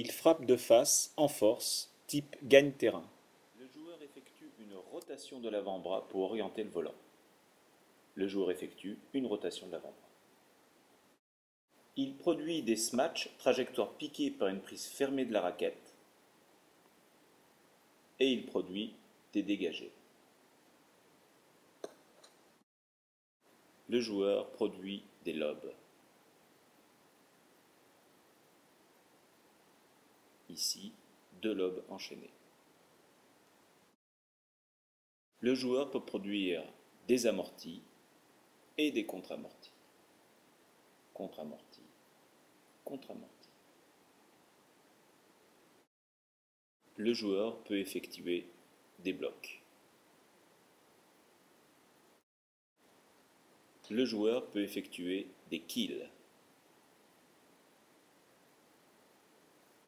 Il frappe de face, en force, type gagne-terrain. Le joueur effectue une rotation de l'avant-bras pour orienter le volant. Le joueur effectue une rotation de l'avant-bras. Il produit des smatchs, trajectoire piquée par une prise fermée de la raquette. Et il produit des dégagés. Le joueur produit des lobes. Ici, deux lobes enchaînés. Le joueur peut produire des amortis et des contre-amortis. Contre-amortis, contre-amortis. Le joueur peut effectuer des blocs. Le joueur peut effectuer des kills.